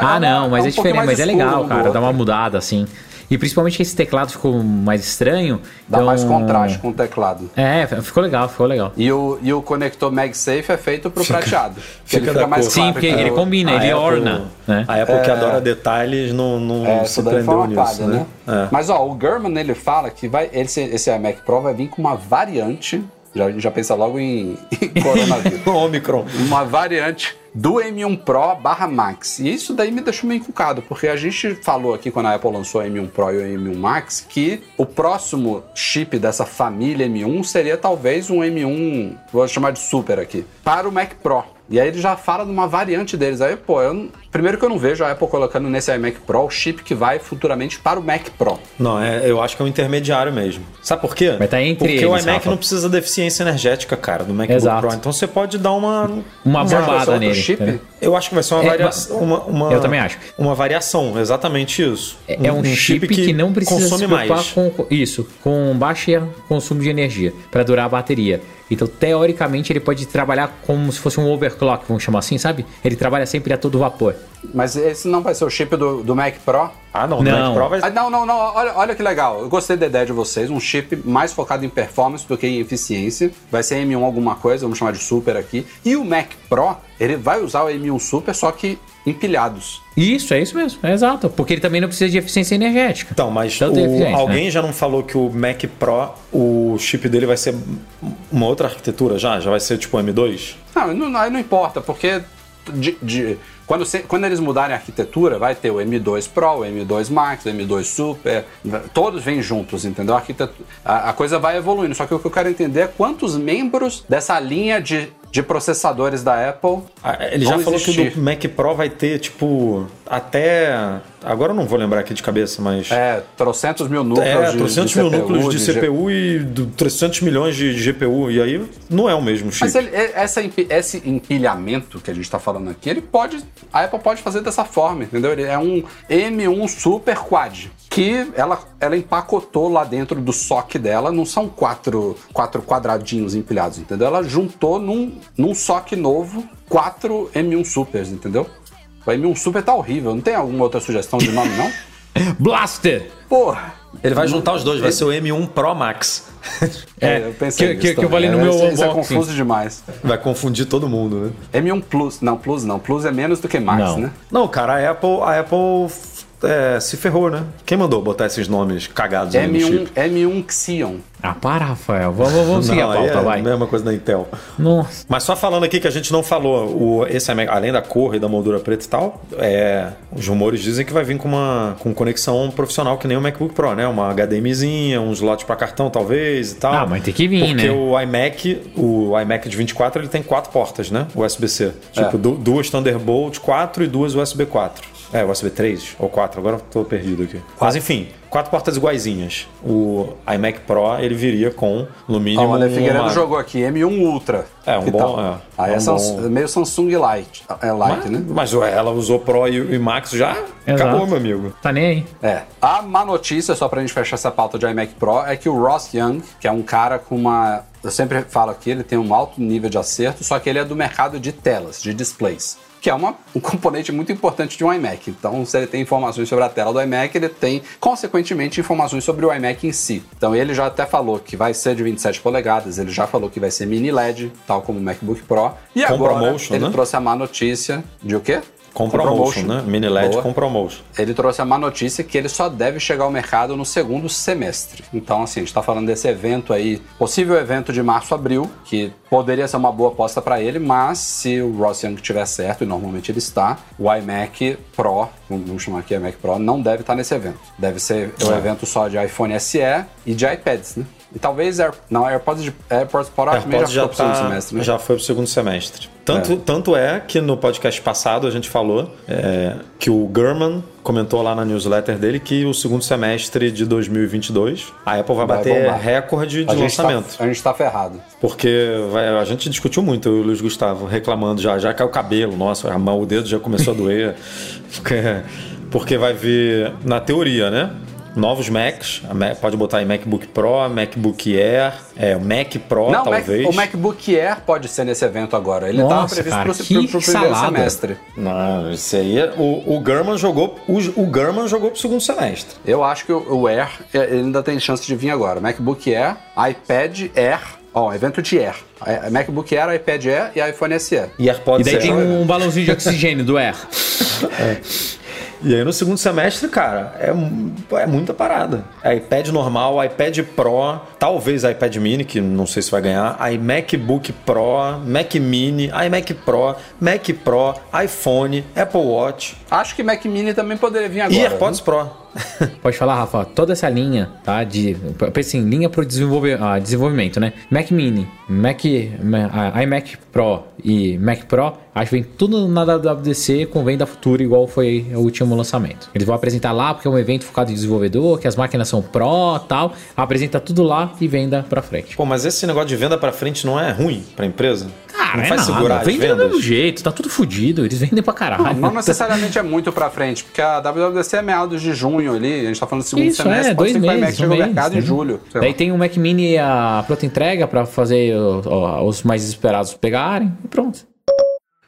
É- Ah, é não, mas é, um diferente, mas é legal, cara. Dá uma mudada, assim. E principalmente que esse teclado ficou mais estranho. Dá então- mais contraste com o teclado. É, ficou legal, ficou legal. E o, e o conector MagSafe é feito pro prateado. que ele fica fica mais cor. Sim, porque que ele o- combina, A ele Apple- orna, né? A Apple que adora detalhes não, não É, se prendeu nisso, falha, né? né? É. Mas ó, o Gurman ele fala que vai, esse, esse iMac Pro vai vir com uma variante. Já, já pensa logo em, em coronavírus. Omicron. uma variante do M1 Pro barra Max. E isso daí me deixou meio encucado, porque a gente falou aqui quando a Apple lançou o M1 Pro e o M1 Max que o próximo chip dessa família M1 seria talvez um M1, vou chamar de Super aqui, para o Mac Pro. E aí ele já fala de uma variante deles. Aí, pô, eu, primeiro que eu não vejo a Apple colocando nesse iMac Pro o chip que vai futuramente para o Mac Pro. Não, é, eu acho que é um intermediário mesmo. Sabe por quê? Vai tá entre Porque o eles, iMac Rafa. não precisa de eficiência energética, cara, do MacBook Exato. Pro. Então você pode dar uma. Uma que bombada nele. chip? Eu acho que vai ser uma É, variação. Uma, uma- Eu também acho. Uma variação, exatamente isso. É é um, chip, que, não precisa se consome preocupar mais. com- isso, com baixo consumo de energia para durar a bateria. Então, teoricamente, ele pode trabalhar como se fosse um overclock, vamos chamar assim, sabe? Ele trabalha sempre a todo vapor. Mas esse não vai ser o chip do, do Mac Pro? Ah, não, o Não. Mac Pro vai. Ah, não, não, não. Olha, olha que legal. Eu gostei da ideia de vocês. Um chip mais focado em performance do que em eficiência. Vai ser M1 alguma coisa, vamos chamar de Super aqui. E o Mac Pro, ele vai usar o M1 Super, só que empilhados. Isso, é isso mesmo, é exato. Porque ele também não precisa de eficiência energética. Então, mas o- eficiência, alguém né? já não falou que o Mac Pro, o chip dele vai ser uma outra arquitetura já? Já vai ser tipo M2? Não, não, aí não importa, porque de- de- quando, quando eles mudarem a arquitetura, vai ter o M2 Pro, o M2 Max, o M2 Super, todos vêm juntos, entendeu? A, a- a coisa vai evoluindo. Só que o que eu quero entender é quantos membros dessa linha de, de processadores da Apple Ele já vão falou que o existir. Mac Pro vai ter, tipo. Até. Agora eu não vou lembrar aqui de cabeça, mas. É, trocentos mil núcleos É, de, 300 de mil CPU, núcleos de, G- CPU e do- 300 milhões de, de GPU. E aí não é o mesmo chip. Mas ele- essa, esse empilhamento que a gente está falando aqui, ele pode. A Apple pode fazer dessa forma, entendeu? Ele é um M1 Super Quad. Que ela, ela empacotou lá dentro do SOC dela, não são quatro, quatro quadradinhos empilhados, entendeu? Ela juntou num, num SOC novo quatro M1 Supers, entendeu? O M1 Super tá horrível, não tem alguma outra sugestão de nome, não? Blaster! Porra! Ele vai juntar os dois, vai ser o M1 Pro Max. É, eu pensei que- nisso que- que eu falei no É, meu isso, isso é unboxing. confuso demais. Vai confundir todo mundo, né? M1 Plus, não, Plus não. Plus é menos do que Max, Não. né? Não, cara, a Apple, a Apple é, se ferrou, né? Quem mandou botar esses nomes cagados aí no M1, chip? M1 Xeon. Ah, para, Rafael. Vamos, vamos seguir Não, a pauta, é vai. a mesma coisa da Intel. Nossa. Mas só falando aqui que a gente não falou, o, esse iMac, além da cor e da moldura preta e tal, é, os rumores dizem que vai vir com uma com conexão profissional que nem o MacBook Pro, né? Uma HDMizinha, um slot para cartão talvez e tal. Ah, mas tem que vir, Porque né? o iMac, o iMac de 24, ele tem quatro portas, né? USB-C. Tipo, É. du- duas Thunderbolt 4 e duas USB 4. É, USB 3 ou 4, agora eu tô perdido aqui. Mas enfim, quatro portas iguaizinhas. O iMac Pro, ele viria com, no mínimo, Ó, o Ale Figueiredo uma... jogou aqui, M1 Ultra. É, um bom- tal? é, Aí é é, um Samsung- bom- meio Samsung Lite, é Lite, Mas, né? mas ué, ela usou Pro e, e Max já? Exato. Acabou, meu amigo. Tá nem aí. É. A má notícia, só pra gente fechar essa pauta de iMac Pro, é que o Ross Young, que é um cara com uma. Eu sempre falo aqui, ele tem um alto nível de acerto, só que ele é do mercado de telas, de displays. Que é uma, um componente muito importante de um iMac. Então, se ele tem informações sobre a tela do iMac, ele tem, consequentemente, informações sobre o iMac em si. Então, ele já até falou que vai ser de 27 polegadas, ele já falou que vai ser mini LED, tal como o MacBook Pro. E Com agora, promotion, ele né? trouxe a má notícia de o quê? Com promotion, né? Mini LED Boa. com promotion. Ele trouxe a má notícia que ele só deve chegar ao mercado no segundo semestre. Então, assim, a gente está falando desse evento aí, possível evento de março-abril, que poderia ser uma boa aposta para ele, mas se o Ross Young tiver certo, e normalmente ele está, o iMac Pro, vamos chamar aqui iMac Pro, não deve estar nesse evento. Deve ser um evento só de iPhone SE e de iPads, né? E talvez Air... não, AirPods, de... AirPods Pro já AirPods já, pro segundo tá, semestre, né? já foi pro segundo semestre. Tanto é. tanto é que no podcast passado a gente falou é, que o Gurman comentou lá na newsletter dele que o segundo semestre de 2022 a Apple vai, Vai bater bombar. recorde de a tá- lançamento. a gente tá ferrado. Porque vai- a gente discutiu muito, eu e o Luiz Gustavo, reclamando já, já caiu o cabelo, nossa, a mão, o dedo já começou a doer. Porque, porque vai vir, na teoria, né? Novos Macs, Mac- pode botar aí MacBook Pro, MacBook Air, é, o Mac Pro, Não, o Mac- talvez. o MacBook Air pode ser nesse evento agora. Ele estava previsto pro, pro primeiro salada. semestre. Não, isso aí. é- O, o Gurman jogou. O, o Gurman jogou pro segundo semestre. Eu acho que o, o Air é, ele ainda tem chance de vir agora. MacBook Air, iPad Air. Ó, evento de Air. É, MacBook Air, iPad Air e iPhone SE. E AirPods E daí tem um balãozinho de oxigênio do Air. E aí no segundo semestre, cara, é, é muita parada. É iPad normal, iPad Pro, talvez iPad Mini, que não sei se vai ganhar, aí MacBook Pro, Mac Mini, iMac Pro, Mac Pro, iPhone, Apple Watch Acho que Mac Mini também poderia vir agora. e AirPods Pro. Pode falar, Rafa, toda essa linha, tá? De, em linha pro desenvolve, ah, desenvolvimento, né? Mac Mini, Mac, Ma- ah, iMac Pro e Mac Pro, acho que vem tudo na WWDC com venda futura, igual foi o último lançamento. Eles vão apresentar lá, porque é um evento focado em desenvolvedor, que as máquinas são Pro tal. Apresenta tudo lá e venda pra frente. Pô, mas esse negócio de venda pra frente não é ruim pra empresa? Cara, não é faz nada. segurar as Vende do mesmo jeito, tá tudo fudido. Eles vendem pra caralho. Não, não necessariamente é muito pra frente, porque a WWDC é meados de junho ali, a gente tá falando do segundo Isso, semestre, é, pode dois meses. chegue um mês, mercado em entendeu? julho. Daí lá. tem o Mac Mini a pronta entrega pra fazer o- o- os mais esperados pegarem e pronto.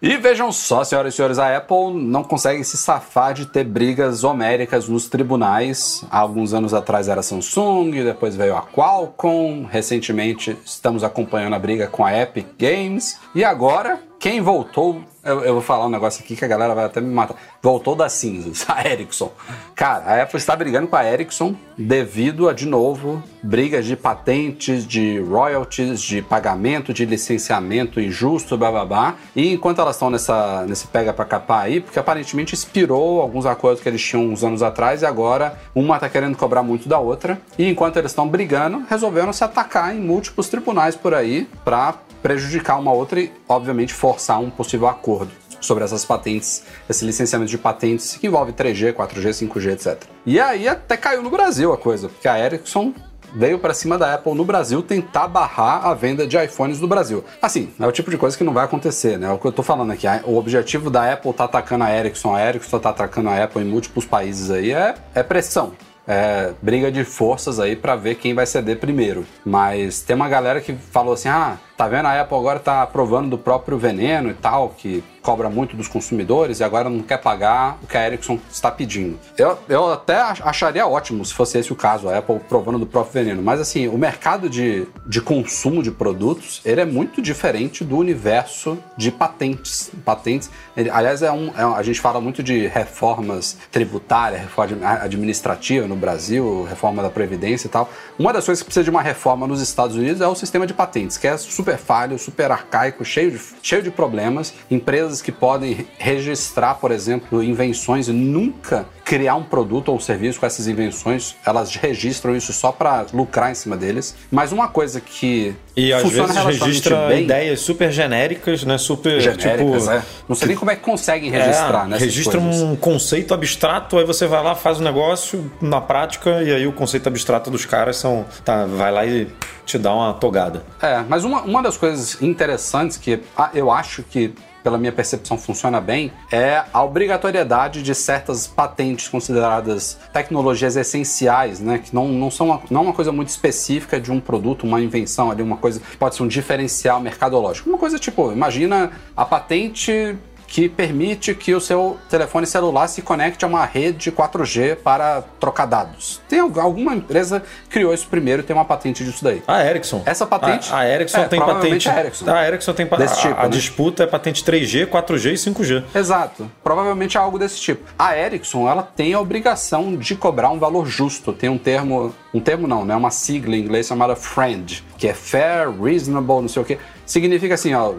E vejam só, senhoras e senhores, a Apple não consegue se safar de ter brigas homéricas nos tribunais. Há alguns anos atrás era a Samsung, depois veio a Qualcomm, recentemente estamos acompanhando a briga com a Epic Games, e agora quem voltou, eu, eu vou falar um negócio aqui que a galera vai até me matar, voltou das cinzas, a Ericsson. Cara, a Apple está brigando com a Ericsson devido a, de novo, brigas de patentes, de royalties, de pagamento, de licenciamento injusto, bababá. E enquanto elas estão nessa, nesse pega pra capar aí, porque aparentemente expirou alguns acordos que eles tinham uns anos atrás e agora uma tá querendo cobrar muito da outra. E enquanto eles estão brigando, resolveram se atacar em múltiplos tribunais por aí pra prejudicar uma outra e, obviamente, forçar um possível acordo. sobre essas patentes, esse licenciamento de patentes que envolve 3G, 4G, 5G, etc. E aí até caiu no Brasil a coisa, porque a Ericsson veio para cima da Apple no Brasil tentar barrar a venda de iPhones no Brasil. Assim, é o tipo de coisa que não vai acontecer, né? É o que eu tô falando aqui. O objetivo da Apple tá atacando a Ericsson, a Ericsson tá atacando a Apple em múltiplos países aí é, é pressão é, briga de forças aí para ver quem vai ceder primeiro. Mas tem uma galera que falou assim: ah, tá vendo? A Apple agora tá aprovando do próprio veneno e tal, que cobra muito dos consumidores e agora não quer pagar o que a Ericsson está pedindo. Eu, eu até acharia ótimo se fosse esse o caso, a Apple provando do próprio veneno. Mas assim, o mercado de, de consumo de produtos, ele é muito diferente do universo de patentes. Patentes, ele, aliás, é um, é, a gente fala muito de reformas tributárias, reforma administrativa no Brasil, reforma da Previdência e tal. Uma das coisas que precisa de uma reforma nos Estados Unidos é o sistema de patentes, que é super falho, super arcaico, cheio de, cheio de problemas. Empresas que podem registrar, por exemplo, invenções e nunca criar um produto ou serviço com essas invenções, elas registram isso só para lucrar em cima deles. Mas uma coisa que e às vezes registra bem, ideias super genéricas, né? Super genéricas, tipo, é. Não sei nem como é que conseguem registrar, é, né? Registra um conceito abstrato, aí você vai lá, faz o um negócio na prática e aí o conceito abstrato dos caras são, tá, vai lá e te dá uma togada. É, mas uma, uma das coisas interessantes que ah, eu acho que pela minha percepção, funciona bem, é a obrigatoriedade de certas patentes consideradas tecnologias essenciais, né? Que não, não são uma, não uma coisa muito específica de um produto, uma invenção ali, uma coisa pode ser um diferencial mercadológico. Uma coisa tipo, imagina a patente que permite que o seu telefone celular se conecte a uma rede 4G para trocar dados. Tem alguma empresa que criou isso primeiro e tem uma patente disso daí. A Ericsson. Essa patente. A, a Ericsson é, tem patente. A Ericsson. A Ericsson tem patente. Tipo, a, a né? disputa é patente 3G, 4G e 5G. Exato. Provavelmente é algo desse tipo. A Ericsson, ela tem a obrigação de cobrar um valor justo. Tem um termo, um termo não, né? Uma sigla em inglês chamada FRIEND, que é fair, reasonable, não sei o quê. Significa assim, ó,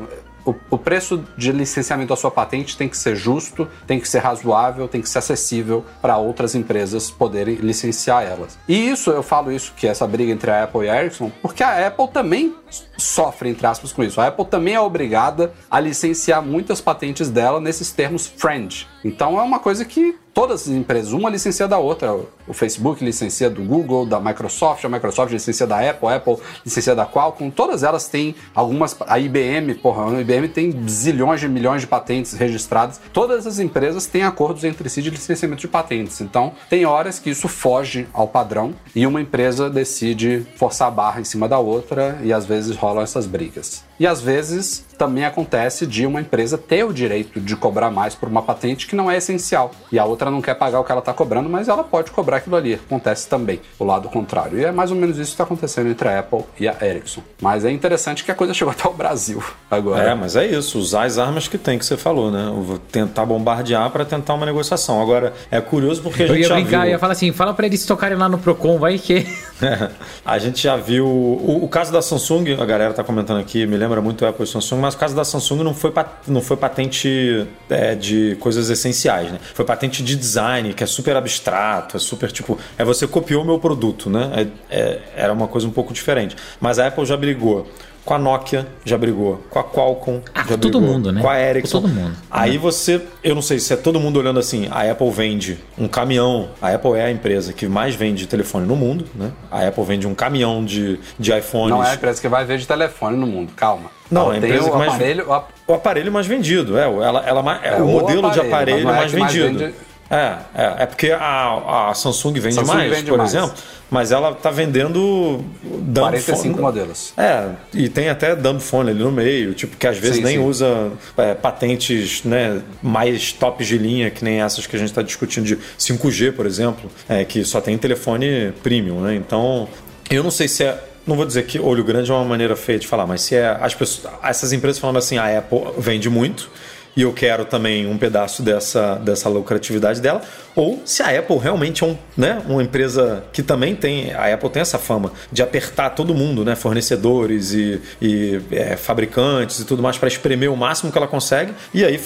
o, o, preço de licenciamento da sua patente tem que ser justo, tem que ser razoável, tem que ser acessível para outras empresas poderem licenciar elas. E isso, eu falo isso, que é essa briga entre a Apple e a Ericsson, porque a Apple também sofre, entre aspas, com isso. A Apple também é obrigada a licenciar muitas patentes dela nesses termos friend. Então é uma coisa que todas as empresas, uma licencia da outra. O Facebook licencia do Google, da Microsoft, a Microsoft licencia da Apple, a Apple licencia da Qualcomm. Todas elas têm algumas. A IBM, porra, a IBM tem zilhões de milhões de patentes registradas. Todas as empresas têm acordos entre si de licenciamento de patentes. Então, tem horas que isso foge ao padrão e uma empresa decide forçar a barra em cima da outra e às vezes rolam essas brigas. E às vezes também acontece de uma empresa ter o direito de cobrar mais por uma patente que não é essencial. E a outra não quer pagar o que ela está cobrando, mas ela pode cobrar aquilo ali. Acontece também o lado contrário. E é mais ou menos isso que está acontecendo entre a Apple e a Ericsson. Mas é interessante que a coisa chegou até o Brasil agora. É, mas é isso. Usar as armas que tem, que você falou, né? Tentar bombardear para tentar uma negociação. Agora, é curioso porque a gente eu ia já brincar, viu... ia falar assim, fala para eles tocarem lá no Procon, vai que... É, a gente já viu... O, o, caso da Samsung, a galera tá comentando aqui, me lembra muito o Apple e Samsung, mas o caso da Samsung não foi, não foi patente é, de coisas essenciais, né? Foi patente de design, que é super abstrato, é super tipo. É você copiou o meu produto, né? É, é, era uma coisa um pouco diferente. Mas a Apple já brigou com a Nokia já brigou, com a Qualcomm ah, já brigou, todo mundo, né? com a Ericsson. Com todo mundo. Aí você, eu não sei se é todo mundo olhando assim, a Apple vende um caminhão, a Apple é a empresa que mais vende telefone no mundo, né? A Apple vende um caminhão de, de iPhones. Não é a empresa que vai vender telefone no mundo, calma. Não, ela a empresa que mais aparelho, o aparelho mais vendido, é, ela, ela é, é o modelo aparelho, de aparelho mais é vendido. Mais vende... É, é, é porque a, a Samsung vende Samsung mais, vende por mais. exemplo, mas ela está vendendo dumb 45 phone. modelos. É, e tem até dumb phone ali no meio, tipo, que às vezes sim, nem sim. usa é, patentes né, mais tops de linha, que nem essas que a gente está discutindo de 5G, por exemplo, é, que só tem telefone premium, né? Então, eu não sei se é não vou dizer que olho grande é uma maneira feia de falar, mas se é as pessoas, essas empresas falando assim, a Apple vende muito, e eu quero também um pedaço dessa, dessa lucratividade dela, ou se a Apple realmente é um, né, uma empresa que também tem, a Apple tem essa fama de apertar todo mundo, né, fornecedores e, e é, fabricantes e tudo mais para espremer o máximo que ela consegue, e aí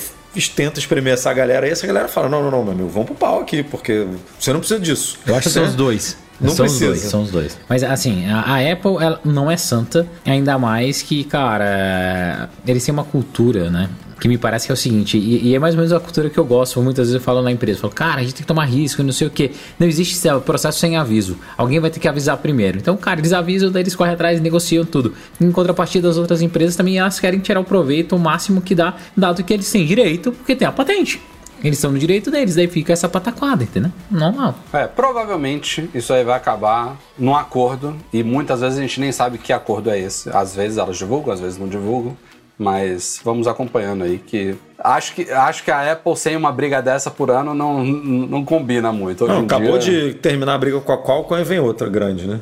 tenta espremer essa galera e essa galera fala: não, não, não, meu amigo, vamos pro pau aqui, porque você não precisa disso. Eu acho que são os dois. Não são precisa. Os dois, são os dois. Mas assim, a, a Apple ela não é santa, ainda mais que, cara, eles têm uma cultura, né? Que me parece que é o seguinte, e, e é mais ou menos a cultura que eu gosto, muitas vezes eu falo na empresa, eu falo, cara, a gente tem que tomar risco, não sei o que. Não existe processo sem aviso. Alguém vai ter que avisar primeiro. Então, cara, eles avisam, daí eles correm atrás, negociam tudo. Em contrapartida, as outras empresas também elas querem tirar o proveito o máximo que dá, dado que eles têm direito, porque tem a patente. Eles estão no direito deles, daí fica essa pataquada, entendeu? Normal. É, provavelmente isso aí vai acabar num acordo e muitas vezes a gente nem sabe que acordo é esse. Às vezes elas divulgam, às vezes não divulgam. Mas vamos acompanhando aí que acho que acho que a Apple sem uma briga dessa por ano não, não, combina muito. Hoje Não, em acabou dia- de terminar a briga com a Qualcomm e vem outra grande, né?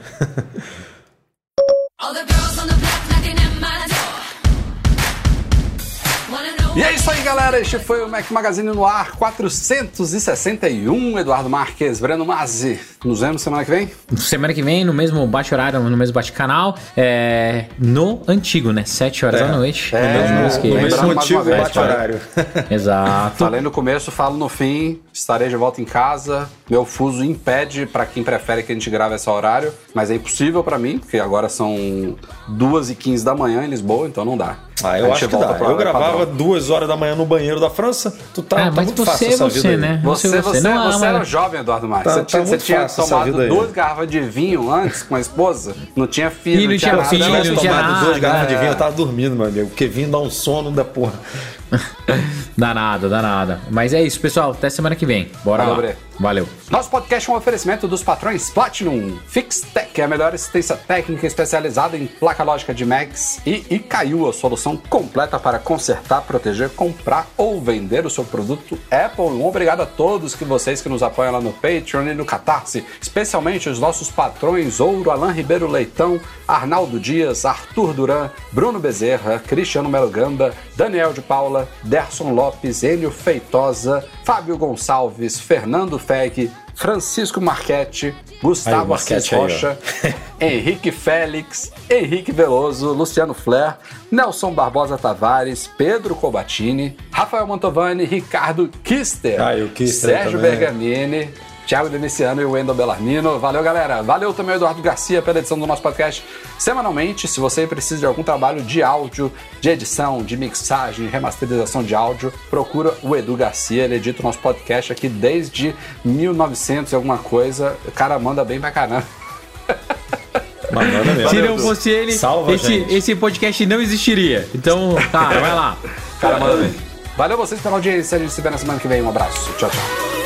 E é isso aí, galera. Este foi o Mac Magazine no ar 461. Eduardo Marques, Breno Mazzi. Nos vemos semana que vem? Semana que vem, no mesmo bate-horário, no mesmo bate-canal, é, no antigo, né? 7 horas da noite. É, no mesmo no esquema. No mesmo motivo, vez, bate-horário. Exato. Falei no começo, falo no fim. Estarei de volta em casa. Meu fuso impede para quem prefere que a gente grave esse horário, mas é impossível para mim, porque agora são 2 e 15 da manhã em Lisboa, então não dá. Ah, eu acho que dá. Eu horário gravava padrão. duas horas da manhã no banheiro da França. Tu tá, Ah, tá mas muito você fácil é essa você, vida aí. né? Você, Você- você, você não você ama- era jovem, Eduardo Marques. Tá- você tinha, tá você tinha tomado duas garrafas de vinho antes com a esposa. Não tinha filho, E não tinha nada. filho, Se não tivesse tinha tomado nada, duas garrafas de é. vinho, eu tava dormindo, meu amigo. Porque vinho dá um sono da porra. Dá nada, dá nada. Mas é isso, pessoal. Até semana que vem. Bora Valeu, lá. Bre. Valeu. Nosso podcast é um oferecimento dos patrões Platinum, FixTech, a melhor assistência técnica especializada em placa lógica de Macs, e Icaiu, a solução completa para consertar, proteger, comprar ou vender o seu produto Apple. Um obrigado a todos que vocês que nos apoiam lá no Patreon e no Catarse, especialmente os nossos patrões Ouro, Alain Ribeiro Leitão, Arnaldo Dias, Arthur Duran, Bruno Bezerra, Cristiano Melo Gamba, Daniel de Paula, Derson Lopes, Enio Feitosa, Fábio Gonçalves, Fernando Feg, Francisco Marchetti, Gustavo Aí, Assis Marchetti aí. Rocha, Henrique Félix, Henrique Veloso, Luciano Flair, Nelson Barbosa Tavares, Pedro Cobatini, Rafael Mantovani, Ricardo Kister, Ah, Kister Sérgio também. Bergamini, Thiago Demiciano e o Wendel Bellarmino. Valeu, galera. Valeu também ao Eduardo Garcia pela edição do nosso podcast semanalmente. Se você precisa de algum trabalho de áudio, de edição, de mixagem, remasterização de áudio, procura o Edu Garcia. Ele edita o nosso podcast aqui desde 1900 e alguma coisa. O cara manda bem pra caramba. Mesmo. Se não fosse ele, Salva, esse, gente. esse podcast não existiria. Então, cara, vai lá. O cara manda bem. Valeu vocês pela audiência. A gente se vê na semana que vem. Um abraço. Tchau, tchau.